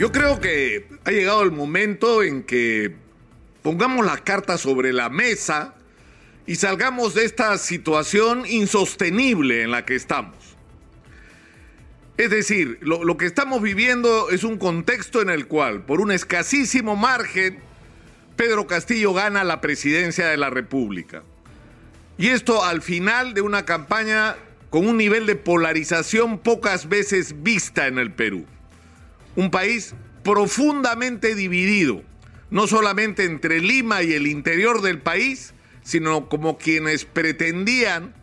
Yo creo que ha llegado el momento en que pongamos las cartas sobre la mesa y salgamos de esta situación insostenible en la que estamos. Es decir, lo, lo, que estamos viviendo es un contexto en el cual, por un escasísimo margen, Pedro Castillo gana la presidencia de la República. Y esto al final de una campaña con un nivel de polarización pocas veces vista en el Perú un país profundamente dividido, no solamente entre Lima y el interior del país, sino como quienes pretendían,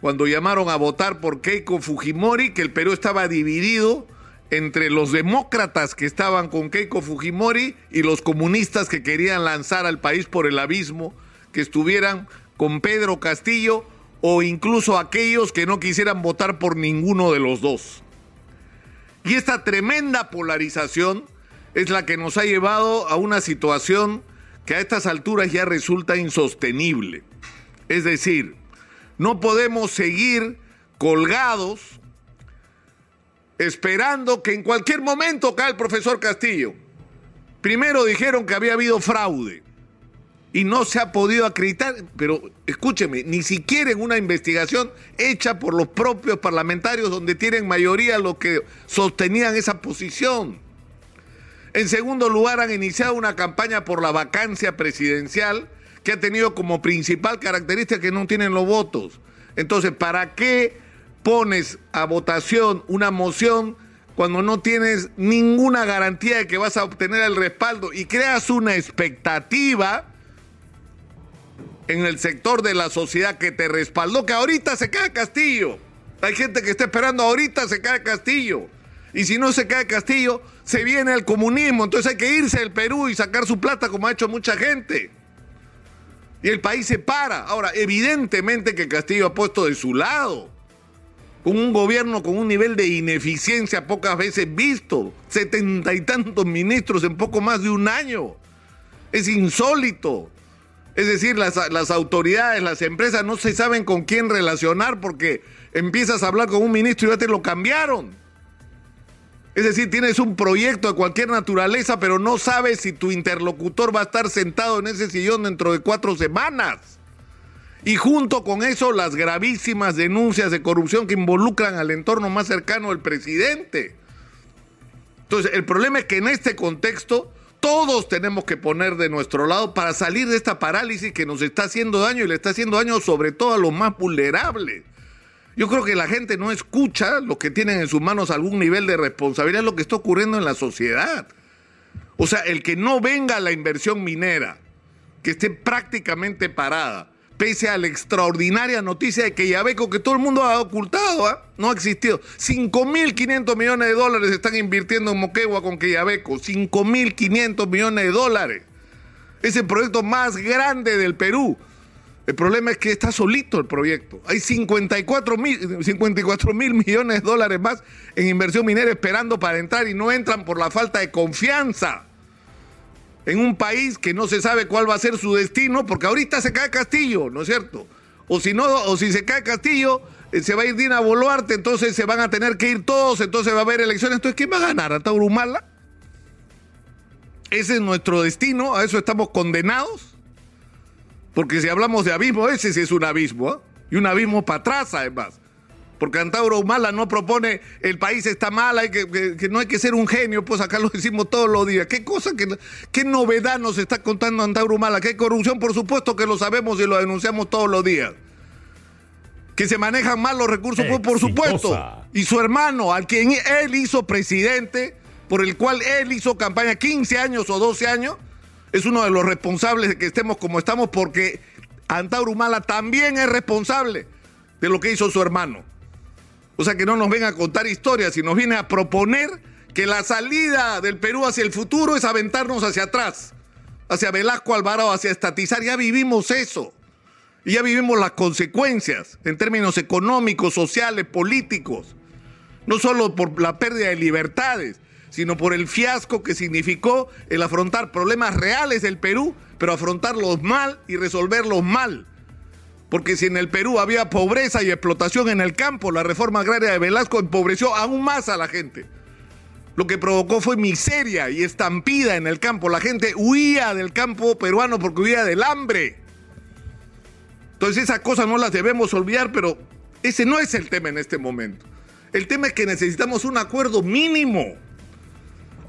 cuando llamaron a votar por Keiko Fujimori, que el Perú estaba dividido entre los demócratas que estaban con Keiko Fujimori y los comunistas que querían lanzar al país por el abismo, que estuvieran con Pedro Castillo o incluso aquellos que no quisieran votar por ninguno de los dos. Y esta tremenda polarización es la que nos ha llevado a una situación que a estas alturas ya resulta insostenible. Es decir, no podemos seguir colgados esperando que en cualquier momento caiga el profesor Castillo. Primero dijeron que había habido fraude y no se ha podido acreditar, pero escúcheme, ni siquiera en una investigación hecha por los propios parlamentarios donde tienen mayoría los que sostenían esa posición. En segundo lugar, han iniciado una campaña por la vacancia presidencial que ha tenido como principal característica que no tienen los votos. Entonces, ¿para qué pones a votación una moción cuando no tienes ninguna garantía de que vas a obtener el respaldo y creas una expectativa? En el sector de la sociedad que te respaldó, que ahorita se cae Castillo. Hay gente que está esperando ahorita se cae Castillo. Y si no se cae Castillo, se viene el comunismo. Entonces hay que irse del Perú y sacar su plata como ha hecho mucha gente. Y el país se para. Ahora, evidentemente que Castillo ha puesto de su lado. Con un gobierno con un nivel de ineficiencia pocas veces visto. Setenta y tantos ministros en poco más de un año. Es insólito. Es decir, las, las, autoridades, las empresas no se saben con quién relacionar porque empiezas a hablar con un ministro y ya te lo cambiaron. Es decir, tienes un proyecto de cualquier naturaleza, pero no sabes si tu interlocutor va a estar sentado en ese sillón dentro de cuatro semanas. Y junto con eso, las gravísimas denuncias de corrupción que involucran al entorno más cercano del presidente. Entonces, el problema es que en este contexto todos tenemos que poner de nuestro lado para salir de esta parálisis que nos está haciendo daño y le está haciendo daño sobre todo a los más vulnerables. Yo creo que la gente no escucha lo que tienen en sus manos algún nivel de responsabilidad, lo que está ocurriendo en la sociedad. O sea, el que no venga la inversión minera, que esté prácticamente parada, pese a la extraordinaria noticia de que Yabeco, que todo el mundo ha ocultado, ¿ah? no ha existido. 5.500 millones de dólares están invirtiendo en Moquegua con Queyabeco. 5.500 millones de dólares. Es el proyecto más grande del Perú. El problema es que está solito el proyecto. Hay 54 mil 54 millones de dólares más en inversión minera esperando para entrar y no entran por la falta de confianza en un país que no se sabe cuál va a ser su destino, porque ahorita se cae Castillo, ¿no es cierto? O si no, o si se cae Castillo, eh, se va a ir Dina Boluarte, entonces se van a tener que ir todos, entonces va a haber elecciones. Entonces, ¿quién va a ganar? ¿A Humala? Ese es nuestro destino, a eso estamos condenados. Porque si hablamos de abismo, ese sí es un abismo, ¿eh? y un abismo para atrás además porque Antauro Humala no propone el país está mal, hay que, no hay que ser un genio, pues acá lo decimos todos los días. ¿Qué cosa, que, qué novedad nos está contando Antauro Humala? ¿Qué corrupción? Por supuesto que lo sabemos y lo denunciamos todos los días. Que se manejan mal los recursos, pues por supuesto. Y su hermano, al quien él hizo presidente, por el cual él hizo campaña 15 años o 12 años, es uno de los responsables de que estemos como estamos porque Antauro Humala también es responsable de lo que hizo su hermano. O sea, que no nos venga a contar historias y nos viene a proponer que la salida del Perú hacia el futuro es aventarnos hacia atrás, hacia Velasco Alvarado, hacia estatizar. Ya vivimos eso. Y ya vivimos las consecuencias en términos económicos, sociales, políticos. No solo por la pérdida de libertades, sino por el fiasco que significó el afrontar problemas reales del Perú, pero afrontarlos mal y resolverlos mal. Porque si en el Perú había pobreza y explotación en el campo, la reforma agraria de Velasco empobreció aún más a la gente. lo que provocó fue miseria y estampida en el campo. La gente huía del campo peruano porque huía del hambre. Entonces esas cosas no las debemos olvidar, pero ese no es el tema en este momento. El tema es que necesitamos un acuerdo mínimo.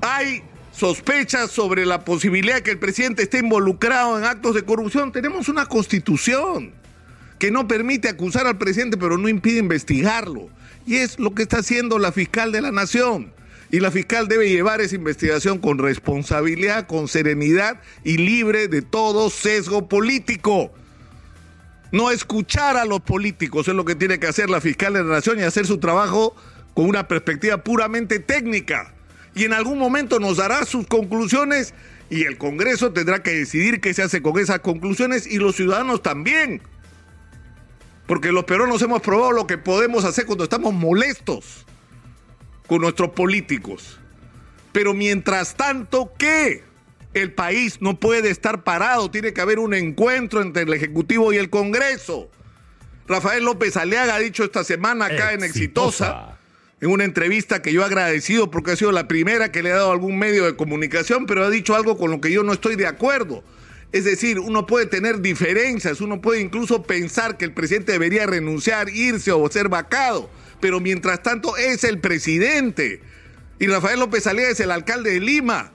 Hay sospechas sobre la posibilidad que el presidente esté involucrado en actos de corrupción. Tenemos una constitución que no permite acusar al presidente, pero no impide investigarlo. Y es lo que está haciendo la fiscal de la nación. Y la fiscal debe llevar esa investigación con responsabilidad, con serenidad y libre de todo sesgo político. No escuchar a los políticos es lo que tiene que hacer la fiscal de la nación y hacer su trabajo con una perspectiva puramente técnica. Y en algún momento nos dará sus conclusiones y el Congreso tendrá que decidir qué se hace con esas conclusiones y los ciudadanos también. Porque los peruanos hemos probado lo que podemos hacer cuando estamos molestos con nuestros políticos. Pero mientras tanto, ¿qué? El país no puede estar parado, tiene que haber un encuentro entre el Ejecutivo y el Congreso. Rafael López Aliaga ha dicho esta semana acá en Exitosa, en una entrevista que yo he agradecido porque ha sido la primera que le ha dado algún medio de comunicación, pero ha dicho algo con lo que yo no estoy de acuerdo. Es decir, uno puede tener diferencias, uno puede incluso pensar que el presidente debería renunciar, irse o ser vacado pero mientras tanto es el presidente. Y Rafael López Aliaga es el alcalde de Lima,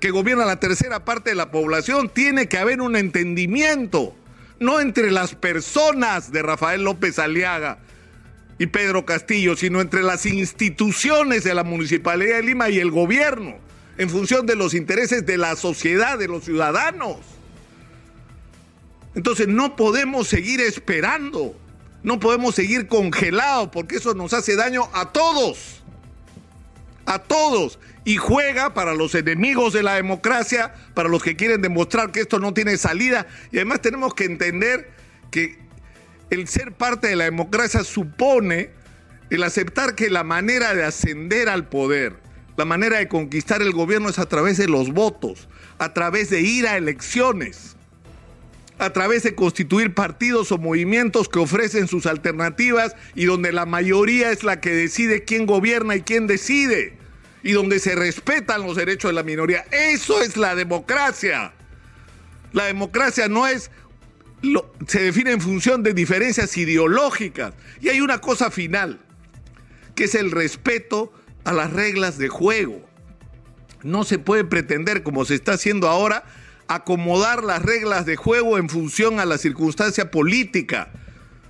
que gobierna la tercera parte de la población. Tiene que haber un entendimiento, no entre las personas de Rafael López Aliaga y Pedro Castillo, sino entre las instituciones de la Municipalidad de Lima y el gobierno, en función de los intereses de la sociedad, de los ciudadanos. Entonces no podemos seguir esperando. No podemos seguir congelados porque eso nos hace daño a todos. A todos. Y juega para los enemigos de la democracia, para los que quieren demostrar que esto no tiene salida. Y además tenemos que entender que el ser parte de la democracia supone el aceptar que la manera de ascender al poder, la manera de conquistar el gobierno es a través de los votos, a través de ir a elecciones a través de constituir partidos o movimientos que ofrecen sus alternativas y donde la mayoría es la que decide quién gobierna y quién decide y donde se respetan los derechos de la minoría. Eso es la democracia. La democracia no es se define en función de diferencias ideológicas y hay una cosa final que es el respeto a las reglas de juego. No se puede pretender como se está haciendo ahora acomodar las reglas de juego en función a la circunstancia política,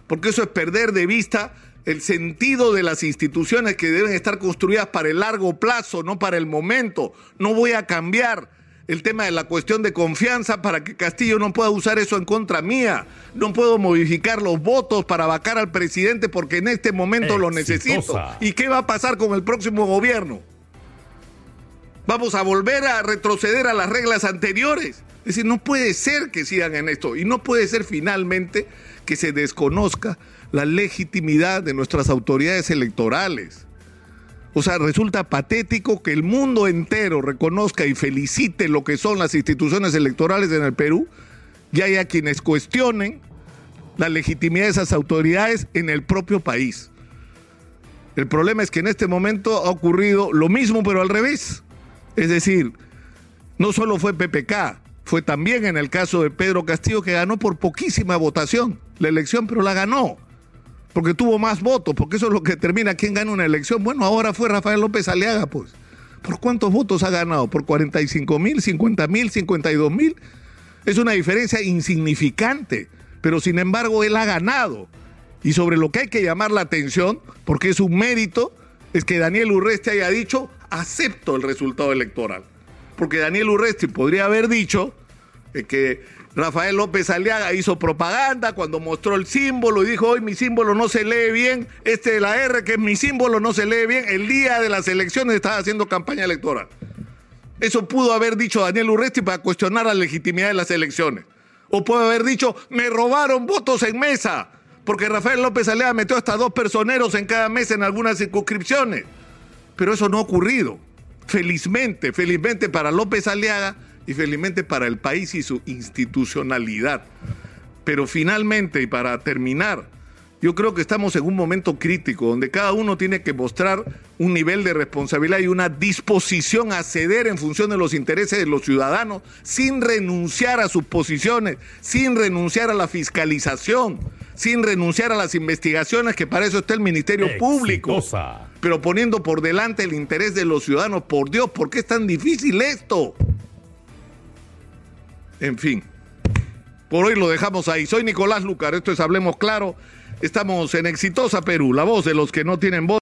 porque eso es perder de vista el sentido de las instituciones que deben estar construidas para el largo plazo, no para el momento. No voy a cambiar el tema de la cuestión de confianza para que Castillo no pueda usar eso en contra mía. No puedo modificar los votos para vacar al presidente porque en este momento lo necesito. ¿Y qué va a pasar con el próximo gobierno? Vamos a volver a retroceder a las reglas anteriores. Es decir, no puede ser que sigan en esto y no puede ser finalmente que se desconozca la legitimidad de nuestras autoridades electorales. O sea, resulta patético que el mundo entero reconozca y felicite lo que son las instituciones electorales en el Perú y haya quienes cuestionen la legitimidad de esas autoridades en el propio país. El problema es que en este momento ha ocurrido lo mismo pero al revés. Es decir, no solo fue PPK, fue también en el caso de Pedro Castillo que ganó por poquísima votación la elección, pero la ganó. Porque tuvo más votos, porque eso es lo que determina quién gana una elección. Bueno, ahora fue Rafael López Aliaga, pues. ¿Por cuántos votos ha ganado? ¿Por 45 mil, 50 mil, 52 mil? Es una diferencia insignificante, pero sin embargo él ha ganado. Y sobre lo que hay que llamar la atención, porque es un mérito, es que Daniel Urreste haya dicho, acepto el resultado electoral porque Daniel Urresti podría haber dicho eh, que Rafael López Aliaga hizo propaganda cuando mostró el símbolo y dijo, hoy mi símbolo no se lee bien, este de la R, que es mi símbolo, no se lee bien, el día de las elecciones estaba haciendo campaña electoral. Eso pudo haber dicho Daniel Urresti para cuestionar la legitimidad de las elecciones. O puede haber dicho, me robaron votos en mesa, porque Rafael López Aliaga metió hasta dos personeros en cada mesa en algunas circunscripciones. Pero eso no ha ocurrido felizmente, felizmente para López Aliaga y felizmente para el país y su institucionalidad. Pero finalmente, y para terminar, Yo creo que estamos en un momento crítico donde cada uno tiene que mostrar un nivel de responsabilidad y una disposición a ceder en función de los intereses de los ciudadanos sin renunciar a sus posiciones, sin renunciar a la fiscalización, sin renunciar a las investigaciones que para eso está el Ministerio Público, pero poniendo por delante el interés de los ciudadanos. Por Dios, ¿por qué es tan difícil esto? En fin, por hoy lo dejamos ahí. Soy Nicolás Lucar, esto es Hablemos Claro. Estamos en Exitosa Perú, la voz de los que no tienen voz.